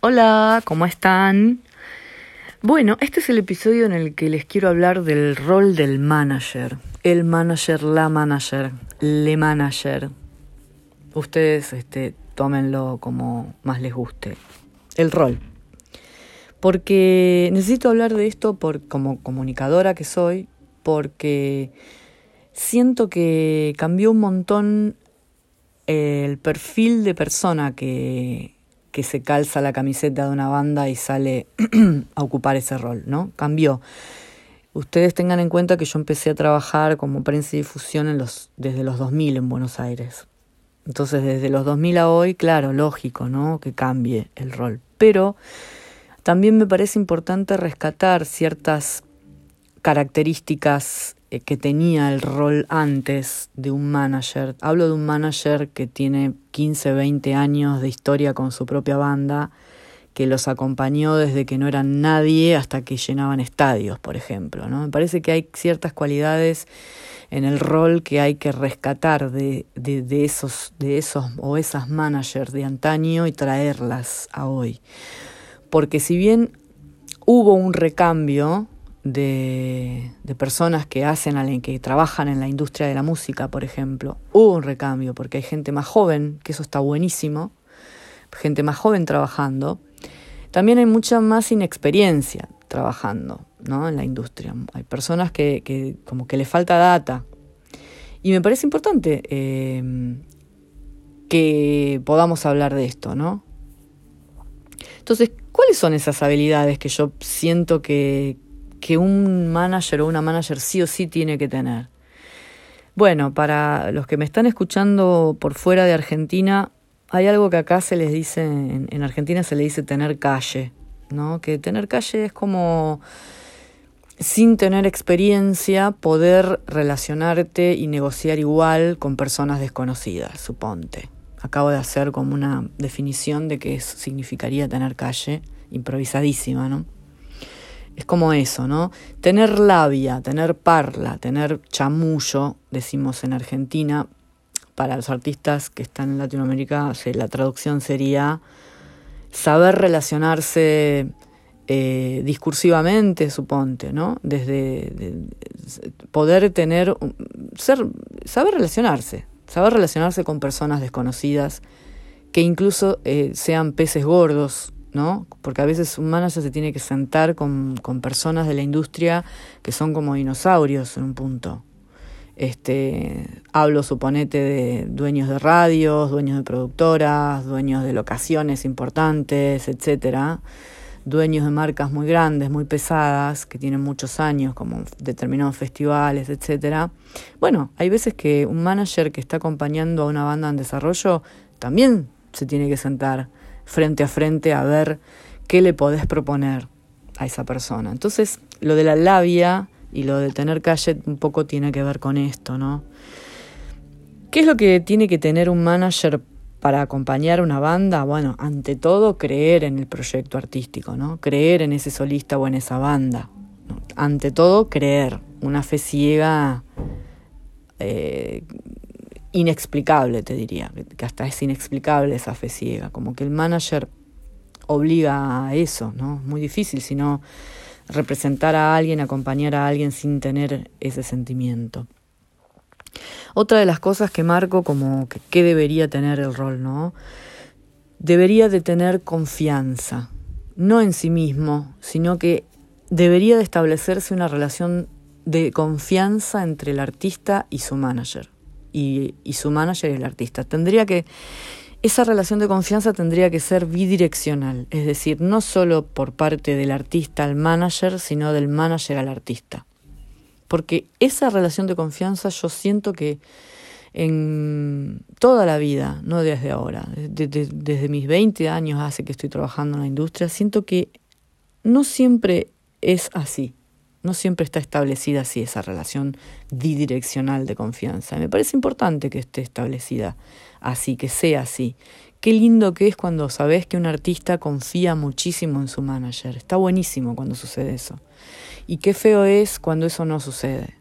Hola, ¿cómo están? Bueno, este es el episodio en el que les quiero hablar del rol del manager. El manager, la manager, le manager. Ustedes este, tómenlo como más les guste. El rol. Porque necesito hablar de esto por, como comunicadora que soy, porque siento que cambió un montón el perfil de persona que, que se calza la camiseta de una banda y sale a ocupar ese rol, ¿no? Cambió. Ustedes tengan en cuenta que yo empecé a trabajar como prensa y difusión en los, desde los 2000 en Buenos Aires. Entonces, desde los 2000 a hoy, claro, lógico, ¿no? Que cambie el rol. Pero también me parece importante rescatar ciertas características que tenía el rol antes de un manager. Hablo de un manager que tiene 15, 20 años de historia con su propia banda, que los acompañó desde que no eran nadie hasta que llenaban estadios, por ejemplo. ¿no? Me parece que hay ciertas cualidades en el rol que hay que rescatar de, de, de esos, de esos o esas managers de antaño y traerlas a hoy. Porque si bien hubo un recambio, de, de, personas que hacen, que trabajan en la industria de la música, por ejemplo, hubo un recambio porque hay gente más joven, que eso está buenísimo, gente más joven trabajando. También hay mucha más inexperiencia trabajando ¿no? en la industria. Hay personas que, que como que les falta data. Y me parece importante eh, que podamos hablar de esto, ¿no? Entonces, ¿cuáles son esas habilidades que yo siento que, que un manager o una manager sí o sí tiene que tener? Bueno, para los que me están escuchando por fuera de Argentina, hay algo que acá se les dice, en, en Argentina se le dice tener calle, ¿no? Que tener calle es como sin tener experiencia poder relacionarte y negociar igual con personas desconocidas, suponte. Acabo de hacer como una definición de qué significaría tener calle, improvisadísima, ¿no? Es como eso, ¿no? Tener labia, tener parla, tener chamullo, decimos en Argentina, para los artistas que están en Latinoamérica, la traducción sería saber relacionarse eh, discursivamente, suponte, ¿no? Desde de, poder tener, ser, saber relacionarse, saber relacionarse con personas desconocidas, que incluso eh, sean peces gordos, ¿no? Porque a veces un manager se tiene que sentar con, con personas de la industria que son como dinosaurios en un punto. Este, hablo, suponete, de dueños de radios, dueños de productoras, dueños de locaciones importantes, etcétera, dueños de marcas muy grandes, muy pesadas, que tienen muchos años, como determinados festivales, etcétera. Bueno, hay veces que un manager que está acompañando a una banda en desarrollo también se tiene que sentar frente a frente a ver qué le podés proponer a esa persona. Entonces, lo de la labia y lo de tener calle un poco tiene que ver con esto, ¿no? ¿Qué es lo que tiene que tener un manager para acompañar una banda? Bueno, ante todo, creer en el proyecto artístico, ¿no? Creer en ese solista o en esa banda. Ante todo, creer. Una fe ciega eh, inexplicable, te diría, que hasta es inexplicable esa fe ciega, como que el manager obliga a eso, ¿no? Muy difícil, sino representar a alguien, acompañar a alguien sin tener ese sentimiento. Otra de las cosas que marco como que, que debería tener el rol, ¿no? Debería de tener confianza, no en sí mismo, sino que debería de establecerse una relación de confianza entre el artista y su manager y, y su manager y el artista. Tendría que, esa relación de confianza tendría que ser bidireccional, es decir, no solo por parte del artista al manager, sino del manager al artista. Porque esa relación de confianza yo siento que en toda la vida, no desde ahora, desde, desde mis 20 años hace que estoy trabajando en la industria, siento que no siempre es así. No siempre está establecida así esa relación bidireccional de confianza. Me parece importante que esté establecida así, que sea así. Qué lindo que es cuando sabes que un artista confía muchísimo en su manager. Está buenísimo cuando sucede eso. Y qué feo es cuando eso no sucede.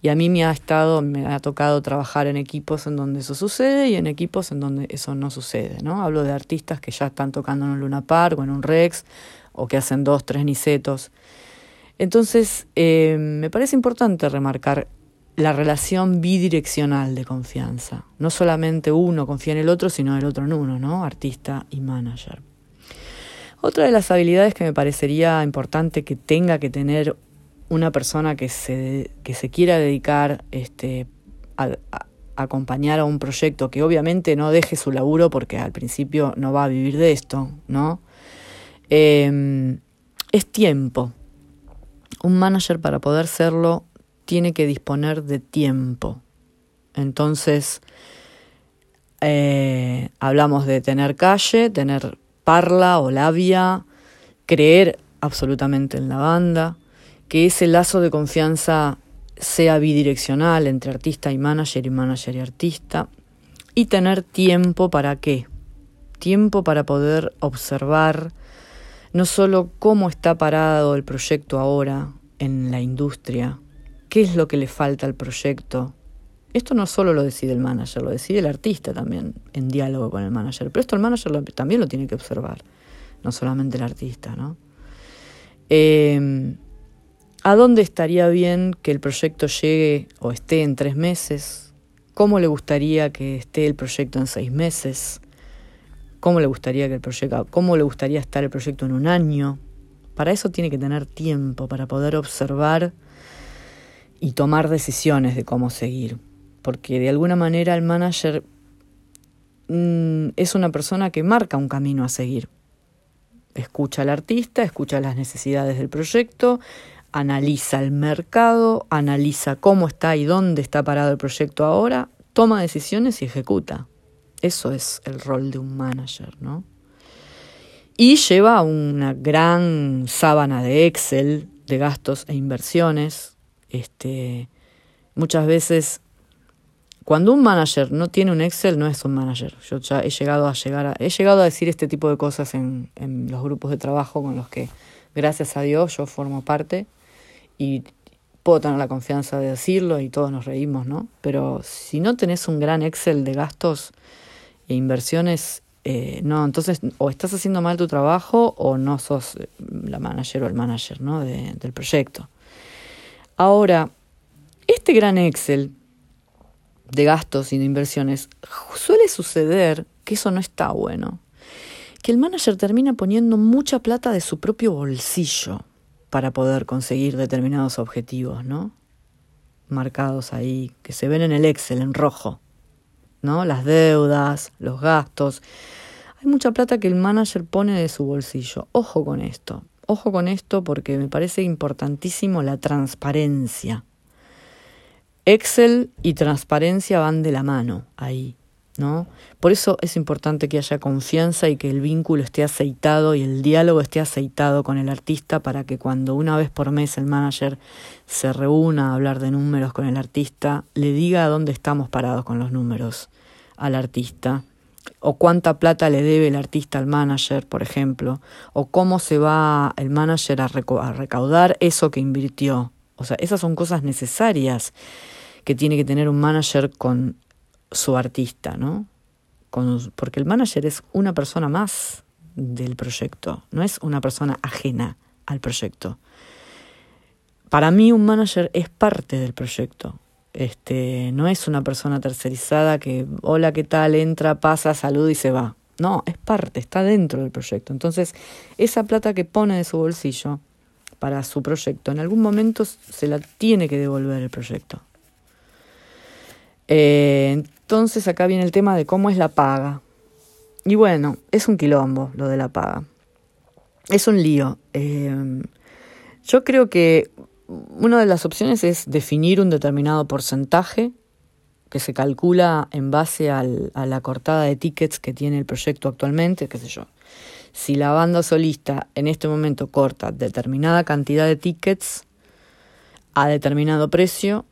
Y a mí me ha estado, me ha tocado trabajar en equipos en donde eso sucede y en equipos en donde eso no sucede, ¿no? Hablo de artistas que ya están tocando en un Luna Park o en un Rex o que hacen dos, tres nicetos. Entonces, eh, me parece importante remarcar la relación bidireccional de confianza. No solamente uno confía en el otro, sino el otro en uno, ¿no? Artista y manager. Otra de las habilidades que me parecería importante que tenga que tener una persona que se, que se quiera dedicar este, a, acompañar a un proyecto que obviamente no deje su laburo porque al principio no va a vivir de esto, ¿no? Em, es tiempo. Un manager para poder serlo tiene que disponer de tiempo. Entonces, eh, hablamos de tener calle, tener parla o labia, creer absolutamente en la banda, que ese lazo de confianza sea bidireccional entre artista y manager y manager y artista, y tener tiempo para qué? Tiempo para poder observar no solo cómo está parado el proyecto ahora en la industria, qué es lo que le falta al proyecto. Esto no solo lo decide el manager, lo decide el artista también en diálogo con el manager, pero esto el manager también lo tiene que observar, no solamente el artista, ¿no? Em, ¿A dónde estaría bien que el proyecto llegue o esté en tres meses? ¿Cómo le gustaría que esté el proyecto en seis meses? ¿Cómo le gustaría que el proyecto, cómo le gustaría estar el proyecto en un año? Para eso tiene que tener tiempo para poder observar y tomar decisiones de cómo seguir. Porque de alguna manera el manager mm, es una persona que marca un camino a seguir. Escucha al artista, escucha las necesidades del proyecto, analiza el mercado, analiza cómo está y dónde está parado el proyecto ahora, toma decisiones y ejecuta. Eso es el rol de un manager, ¿no? Y lleva una gran sábana de Excel de gastos e inversiones este, muchas veces, cuando un manager no tiene un Excel, no es un manager. Yo ya he llegado a llegar a, he llegado a decir este tipo de cosas en, en los grupos de trabajo con los que, gracias a Dios, yo formo parte y puedo tener la confianza de decirlo y todos nos reímos, ¿no? Pero si no tenés un gran Excel de gastos e inversiones, eh, no, entonces o estás haciendo mal tu trabajo o no sos la manager o el manager, ¿no? De, del proyecto. Ahora, este gran Excel de gastos y de inversiones suele suceder que eso no está bueno. Que el manager termina poniendo mucha plata de su propio bolsillo para poder conseguir determinados objetivos, ¿no? Marcados ahí, que se ven en el Excel en rojo, ¿no? Las deudas, los gastos. Hay mucha plata que el manager pone de su bolsillo. Ojo con esto. Ojo con esto porque me parece importantísimo la transparencia. Excel y transparencia van de la mano ahí, ¿no? Por eso es importante que haya confianza y que el vínculo esté aceitado y el diálogo esté aceitado con el artista para que cuando una vez por mes el manager se reúna a hablar de números con el artista, le diga dónde estamos parados con los números al artista o cuánta plata le debe el artista al manager, por ejemplo, o cómo se va el manager a, recaudar eso que invirtió. O sea, esas son cosas necesarias que tiene que tener un manager con su artista, ¿no? Porque el manager es una persona más del proyecto, no es una persona ajena al proyecto. Para mí un manager es parte del proyecto, este, no es una persona tercerizada que, hola, ¿qué tal? Entra, pasa, saluda y se va. No, es parte, está dentro del proyecto. Entonces, esa plata que pone de su bolsillo para su proyecto, en algún momento se la tiene que devolver el proyecto. Eh, entonces, acá viene el tema de cómo es la paga. Y bueno, es un quilombo lo de la paga. Es un lío. Eh, yo creo que una de las opciones es definir un determinado porcentaje que se calcula en base al, a la cortada de tickets que tiene el proyecto actualmente, qué sé yo. Si la banda solista en este momento corta determinada cantidad de tickets a determinado precio,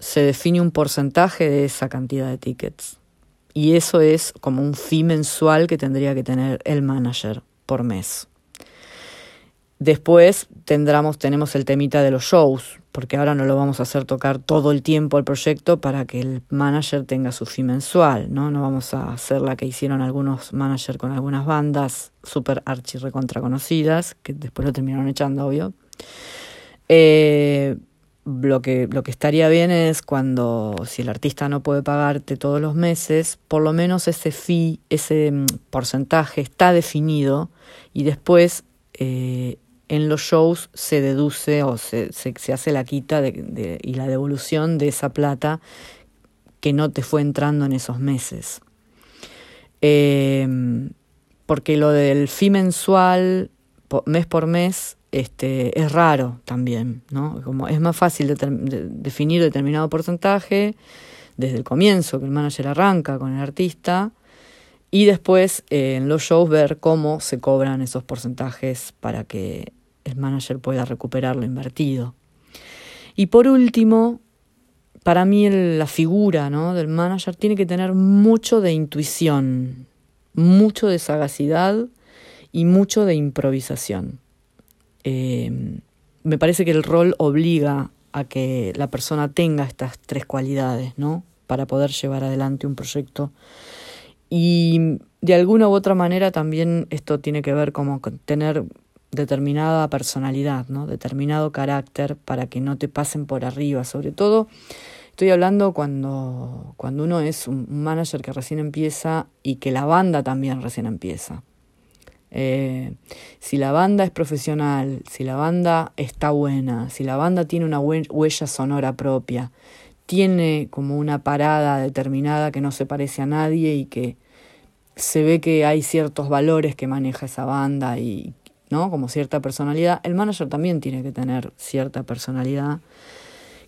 se define un porcentaje de esa cantidad de tickets. Y eso es como un fee mensual que tendría que tener el manager por mes. Después tenemos el temita de los shows, porque ahora no lo vamos a hacer tocar todo el tiempo el proyecto para que el manager tenga su fee mensual, ¿no? No vamos a hacer la que hicieron algunos managers con algunas bandas super archi recontra conocidas, que después lo terminaron echando, obvio. Eh, lo que, lo que estaría bien es cuando, si el artista no puede pagarte todos los meses, por lo menos ese fee, ese mm, porcentaje está definido y después eh, en los shows se deduce o se, se, hace la quita de, y la devolución de esa plata que no te fue entrando en esos meses. Em, porque lo del fee mensual, mes por mes, este, es raro también, ¿no? Como es más fácil de, definir determinado porcentaje desde el comienzo, que el manager arranca con el artista, y después eh, en los shows ver cómo se cobran esos porcentajes para que el manager pueda recuperar lo invertido. Y por último, para mí la figura del manager tiene que tener mucho de intuición, mucho de sagacidad y mucho de improvisación. Eh, me parece que el rol obliga a que la persona tenga estas tres cualidades, ¿no? Para poder llevar adelante un proyecto. Y de alguna u otra manera también esto tiene que ver como con tener determinada personalidad, ¿no? determinado carácter para que no te pasen por arriba. Sobre todo, estoy hablando cuando, cuando uno es un manager que recién empieza y que la banda también recién empieza. Eh, si la banda es profesional, si la banda está buena, si la banda tiene una huella sonora propia, tiene como una parada determinada que no se parece a nadie y que se ve que hay ciertos valores que maneja esa banda y ¿no? Como cierta personalidad. El manager también tiene que tener cierta personalidad,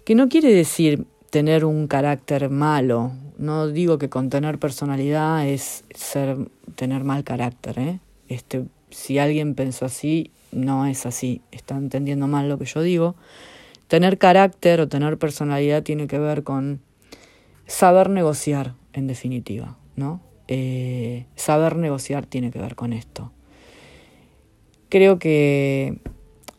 que no quiere decir tener un carácter malo. No digo que con tener personalidad es ser tener mal carácter, ¿eh? Este, si alguien pensó así, no es así, está entendiendo mal lo que yo digo. Tener carácter o tener personalidad tiene que ver con saber negociar, en definitiva, ¿no? Eh, saber negociar tiene que ver con esto. Creo que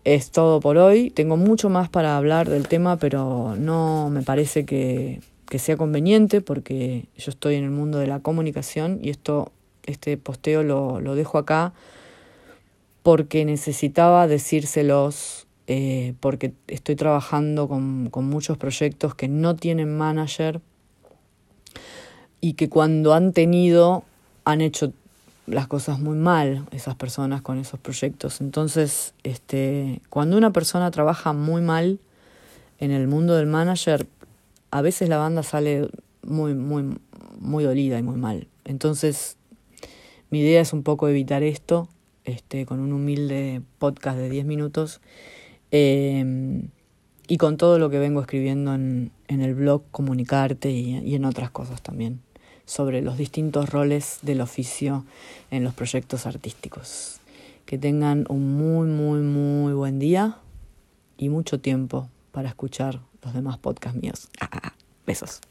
es todo por hoy. Tengo mucho más para hablar del tema, pero no me parece que, sea conveniente porque yo estoy en el mundo de la comunicación y esto, este posteo lo, lo dejo acá porque necesitaba decírselos, eh, porque estoy trabajando con, con muchos proyectos que no tienen manager y que cuando han tenido han hecho las cosas muy mal esas personas con esos proyectos. Entonces, este, cuando una persona trabaja muy mal en el mundo del manager, a veces la banda sale muy, muy, muy dolida y muy mal. Entonces, mi idea es un poco evitar esto, este, con un humilde podcast de 10 minutos. Eh, y con todo lo que vengo escribiendo en, el blog Comunicarte y, y en otras cosas también sobre los distintos roles del oficio en los proyectos artísticos. Que tengan un muy, muy, muy buen día y mucho tiempo para escuchar los demás podcasts míos. Ah, ah, ah. besos.